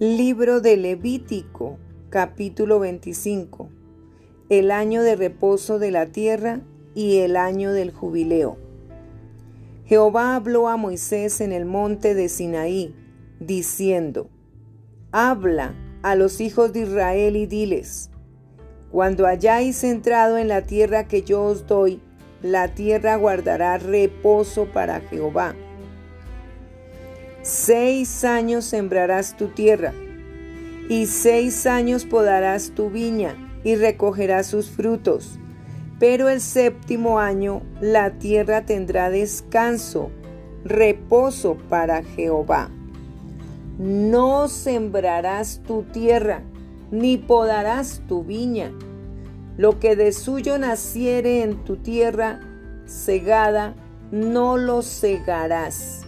Libro de Levítico, capítulo 25. El año de reposo de la tierra y el año del jubileo. Jehová habló a Moisés en el monte de Sinaí, diciendo, Habla a los hijos de Israel y diles, Cuando hayáis entrado en la tierra que yo os doy, la tierra guardará reposo para Jehová Seis años sembrarás tu tierra, y seis años podarás tu viña, y recogerás sus frutos. Pero el séptimo año la tierra tendrá descanso, reposo para Jehová. No sembrarás tu tierra, ni podarás tu viña. Lo que de suyo naciere en tu tierra segada, no lo segarás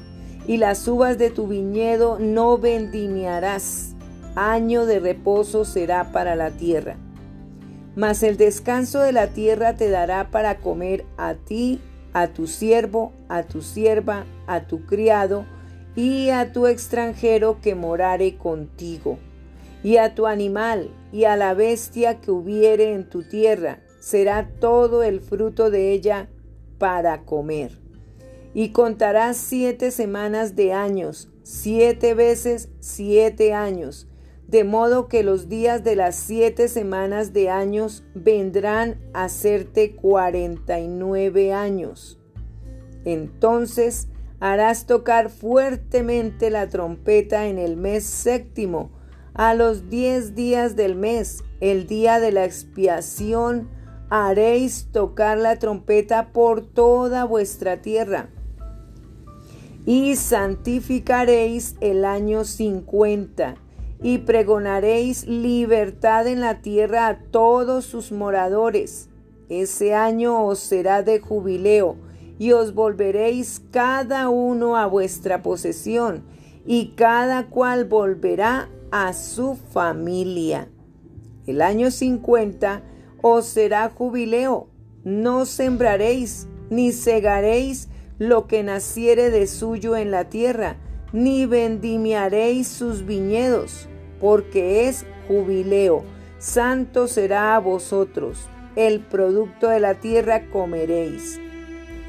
y las uvas de tu viñedo no vendimiarás. Año de reposo será para la tierra. Mas el descanso de la tierra te dará para comer a ti, a tu siervo, a tu sierva, a tu criado y a tu extranjero que morare contigo, y a tu animal y a la bestia que hubiere en tu tierra. Será todo el fruto de ella para comer y contarás siete semanas de años, siete veces siete años, de modo que los días de las siete semanas de años vendrán a serte cuarenta y nueve años. Entonces harás tocar fuertemente la trompeta en el mes séptimo, a los diez días del mes, el día de la expiación, haréis tocar la trompeta por toda vuestra tierra y santificaréis el año cincuenta, y pregonaréis libertad en la tierra a todos sus moradores. Ese año os será de jubileo, y os volveréis cada uno a vuestra posesión, y cada cual volverá a su familia. El año cincuenta os será jubileo, no sembraréis, ni segaréis, lo que naciere de suyo en la tierra, ni vendimiaréis sus viñedos, porque es jubileo. Santo será a vosotros, el producto de la tierra comeréis.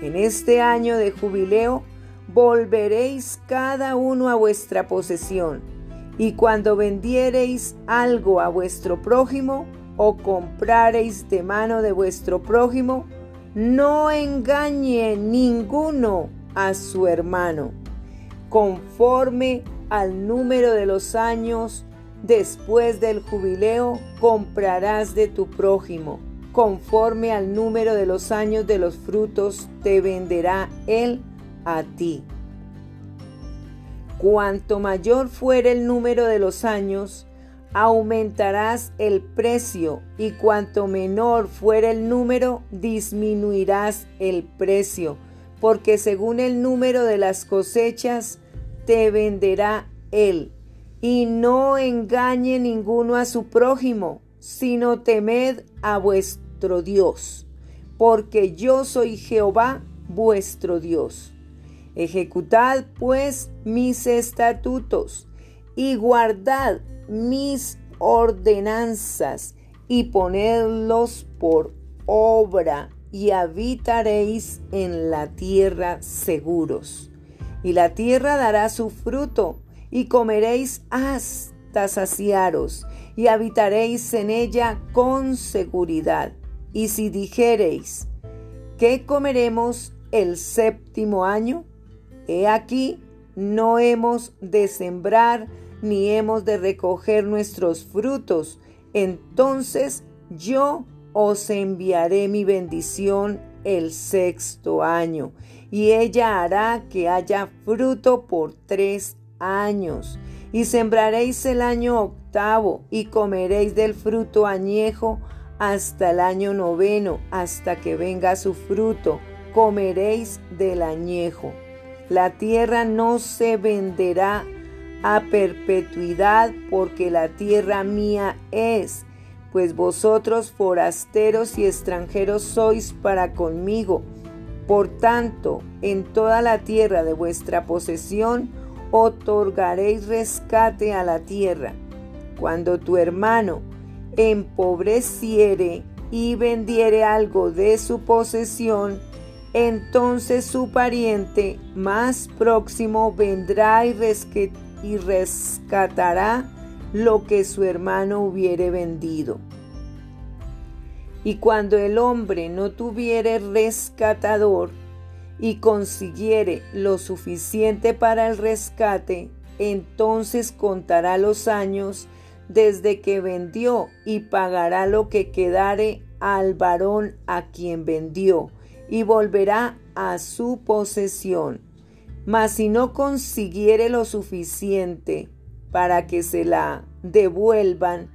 En este año de jubileo volveréis cada uno a vuestra posesión, y cuando vendiereis algo a vuestro prójimo, o comprareis de mano de vuestro prójimo, no engañe ninguno a su hermano. Conforme al número de los años después del jubileo, comprarás de tu prójimo. Conforme al número de los años de los frutos, te venderá él a ti. Cuanto mayor fuere el número de los años, aumentarás el precio y cuanto menor fuera el número, disminuirás el precio, porque según el número de las cosechas, te venderá él. Y no engañe ninguno a su prójimo, sino temed a vuestro Dios, porque yo soy Jehová vuestro Dios. Ejecutad pues mis estatutos y guardad mis ordenanzas y ponedlos por obra y habitaréis en la tierra seguros. Y la tierra dará su fruto y comeréis hasta saciaros y habitaréis en ella con seguridad. Y si dijereis, ¿qué comeremos el séptimo año? He aquí, no hemos de sembrar ni hemos de recoger nuestros frutos, entonces yo os enviaré mi bendición el sexto año, y ella hará que haya fruto por tres años. Y sembraréis el año octavo, y comeréis del fruto añejo hasta el año noveno, hasta que venga su fruto, comeréis del añejo. La tierra no se venderá a perpetuidad, porque la tierra mía es, pues vosotros forasteros y extranjeros sois para conmigo. Por tanto, en toda la tierra de vuestra posesión otorgaréis rescate a la tierra. Cuando tu hermano empobreciere y vendiere algo de su posesión, entonces su pariente más próximo vendrá y, rescatará lo que su hermano hubiere vendido. Y cuando el hombre no tuviere rescatador y consiguiere lo suficiente para el rescate, entonces contará los años desde que vendió y pagará lo que quedare al varón a quien vendió y volverá a su posesión. Mas si no consiguiere lo suficiente para que se la devuelvan,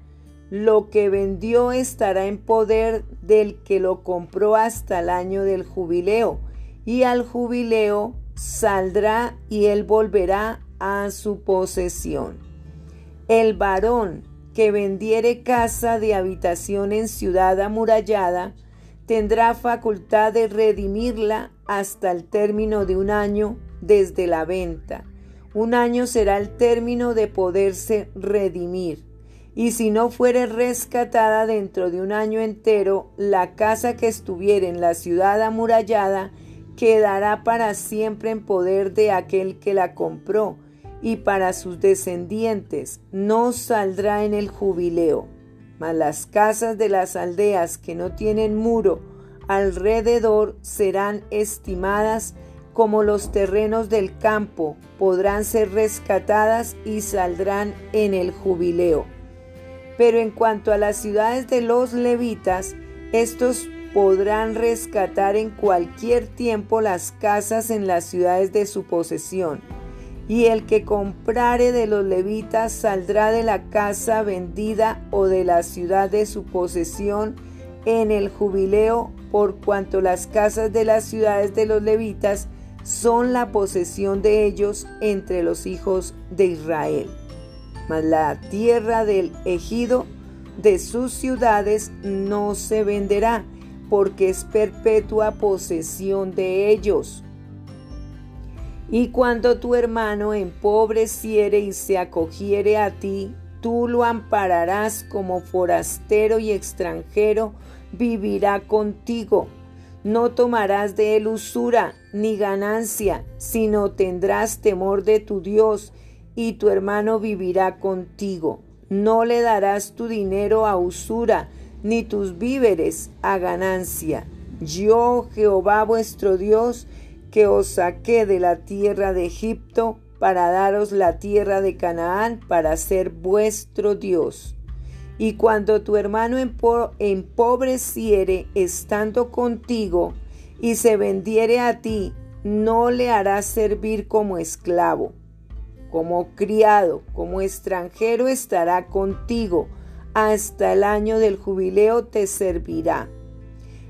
lo que vendió estará en poder del que lo compró hasta el año del jubileo, y al jubileo saldrá y él volverá a su posesión. El varón que vendiere casa de habitación en ciudad amurallada, tendrá facultad de redimirla hasta el término de un año desde la venta. Un año será el término de poderse redimir y si no fuere rescatada dentro de un año entero, la casa que estuviera en la ciudad amurallada quedará para siempre en poder de aquel que la compró, y para sus descendientes no saldrá en el jubileo. Mas las casas de las aldeas que no tienen muro alrededor serán estimadas como los terrenos del campo, podrán ser rescatadas y saldrán en el jubileo. Pero en cuanto a las ciudades de los levitas, estos podrán rescatar en cualquier tiempo las casas en las ciudades de su posesión. Y el que comprare de los levitas saldrá de la casa vendida o de la ciudad de su posesión en el jubileo, por cuanto las casas de las ciudades de los levitas son la posesión de ellos entre los hijos de Israel mas la tierra del ejido de sus ciudades no se venderá, porque es perpetua posesión de ellos. Y cuando tu hermano empobreciere y se acogiere a ti, tú lo ampararás como forastero y extranjero, vivirá contigo. No tomarás de él usura ni ganancia, sino tendrás temor de tu Dios y tu hermano vivirá contigo. No le darás tu dinero a usura, ni tus víveres a ganancia. Yo, Jehová vuestro Dios, que os saqué de la tierra de Egipto, para daros la tierra de Canaán, para ser vuestro Dios. Y cuando tu hermano empobreciere estando contigo, y se vendiere a ti, no le harás servir como esclavo como criado, como extranjero estará contigo, hasta el año del jubileo te servirá.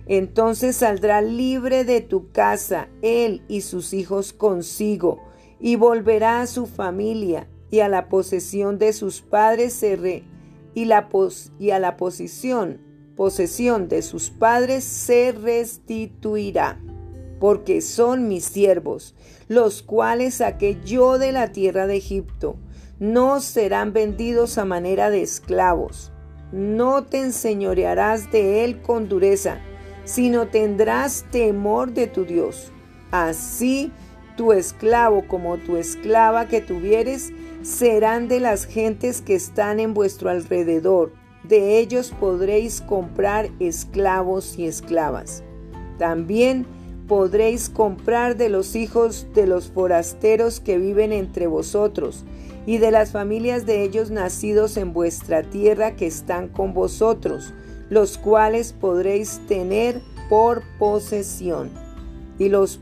Entonces saldrá libre de tu casa, él y sus hijos consigo, y volverá a su familia y a la posesión de sus padres se y, a la posesión de sus padres se restituirá porque son mis siervos, los cuales saqué yo de la tierra de Egipto. No serán vendidos a manera de esclavos. No te enseñorearás de él con dureza, sino tendrás temor de tu Dios. Así tu esclavo como tu esclava que tuvieres serán de las gentes que están en vuestro alrededor. De ellos podréis comprar esclavos y esclavas. También podréis comprar de los hijos de los forasteros que viven entre vosotros, y de las familias de ellos nacidos en vuestra tierra que están con vosotros, los cuales podréis tener por posesión, y los,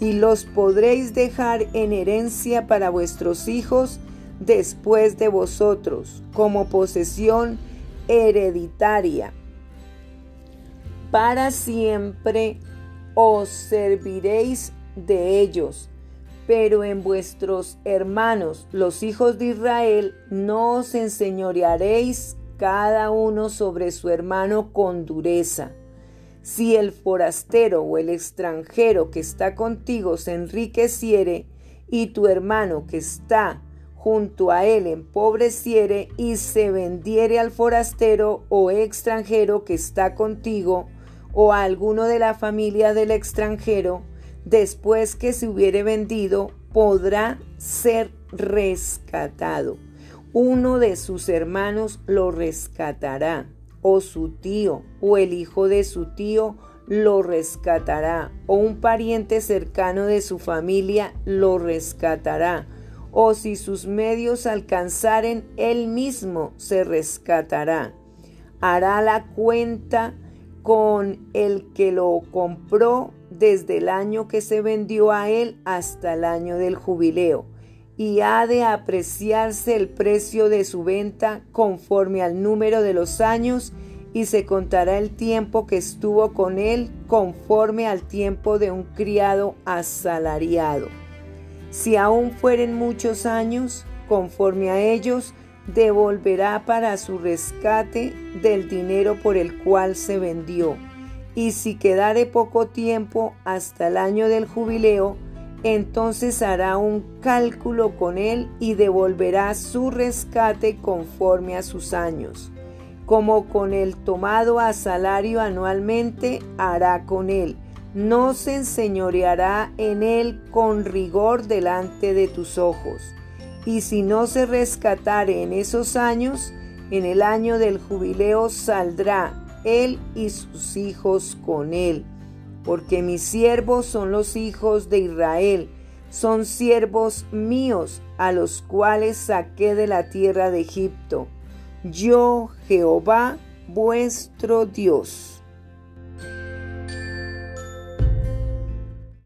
y los podréis dejar en herencia para vuestros hijos después de vosotros, como posesión hereditaria. Para siempre os serviréis de ellos. Pero en vuestros hermanos, los hijos de Israel, no os enseñorearéis cada uno sobre su hermano con dureza. Si el forastero o el extranjero que está contigo se enriqueciere y tu hermano que está junto a él empobreciere y se vendiere al forastero o extranjero que está contigo, o a alguno de la familia del extranjero, después que se hubiere vendido, podrá ser rescatado. Uno de sus hermanos lo rescatará, o su tío, o el hijo de su tío lo rescatará, o un pariente cercano de su familia lo rescatará, o si sus medios alcanzaren, él mismo se rescatará. Hará la cuenta con el que lo compró desde el año que se vendió a él hasta el año del jubileo, y ha de apreciarse el precio de su venta conforme al número de los años, y se contará el tiempo que estuvo con él conforme al tiempo de un criado asalariado. Si aún fueren muchos años, conforme a ellos, devolverá para su rescate del dinero por el cual se vendió. Y si quedare poco tiempo hasta el año del jubileo, entonces hará un cálculo con él y devolverá su rescate conforme a sus años. Como con el tomado a salario anualmente, hará con él. No se enseñoreará en él con rigor delante de tus ojos y si no se rescatare en esos años, en el año del jubileo saldrá él y sus hijos con él, porque mis siervos son los hijos de Israel, son siervos míos, a los cuales saqué de la tierra de Egipto. Yo, Jehová, vuestro Dios.